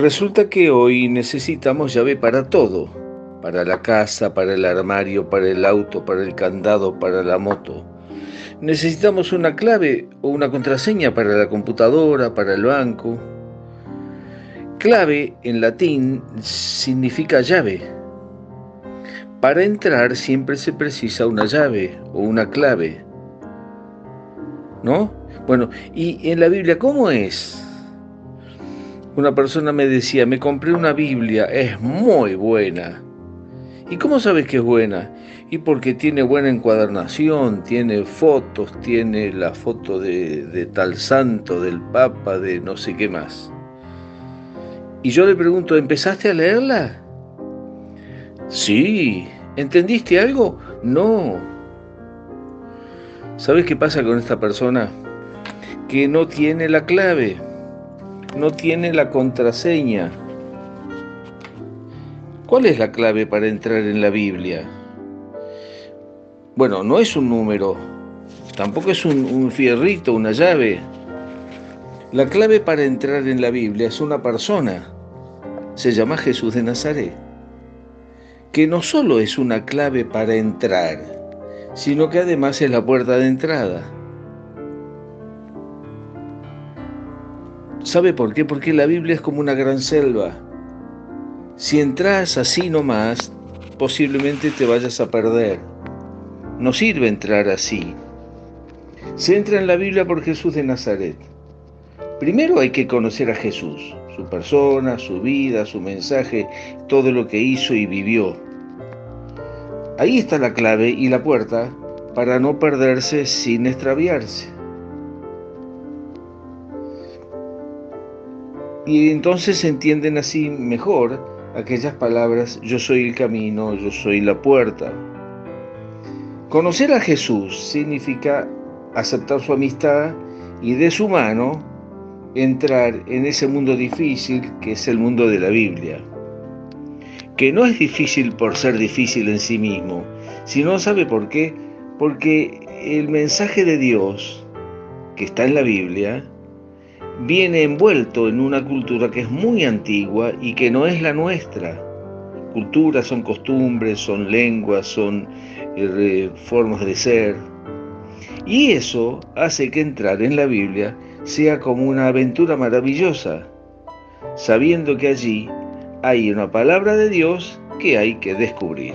Resulta que hoy necesitamos llave para todo, para la casa, para el armario, para el auto, para el candado, para la moto. Necesitamos una clave o una contraseña para la computadora, para el banco. Clave en latín significa llave. Para entrar siempre se precisa una llave o una clave. ¿No? Bueno, y en la Biblia, ¿cómo es? Una persona me decía, me compré una Biblia, es muy buena. ¿Y cómo sabes que es buena? Y porque tiene buena encuadernación, tiene fotos, tiene la foto de, de, tal santo, del papa, de no sé qué más. Y yo le pregunto, ¿empezaste a leerla? Sí. ¿Entendiste algo? No. ¿Sabes qué pasa con esta persona? Que no tiene la clave no tiene la contraseña. ¿Cuál es la clave para entrar en la Biblia? Bueno, no es un número, tampoco es un, fierrito, una llave. La clave para entrar en la Biblia es una persona, se llama Jesús de Nazaret, que no solo es una clave para entrar, sino que además es la puerta de entrada. ¿Sabe por qué? Porque la Biblia es como una gran selva. Si entras así nomás, posiblemente te vayas a perder. No sirve entrar así. Se entra en la Biblia por Jesús de Nazaret. Primero hay que conocer a Jesús, su persona, su vida, su mensaje, todo lo que hizo y vivió. Ahí está la clave y la puerta para no perderse sin extraviarse. Y entonces se entienden así mejor aquellas palabras, yo soy el camino, yo soy la puerta. Conocer a Jesús significa aceptar su amistad y de su mano entrar en ese mundo difícil que es el mundo de la Biblia. Que no es difícil por ser difícil en sí mismo, sino sabe por qué, porque el mensaje de Dios que está en la Biblia viene envuelto en una cultura que es muy antigua y que no es la nuestra. Culturas son costumbres, son lenguas, son eh, formas de ser. Y eso hace que entrar en la Biblia sea como una aventura maravillosa, sabiendo que allí hay una palabra de Dios que hay que descubrir.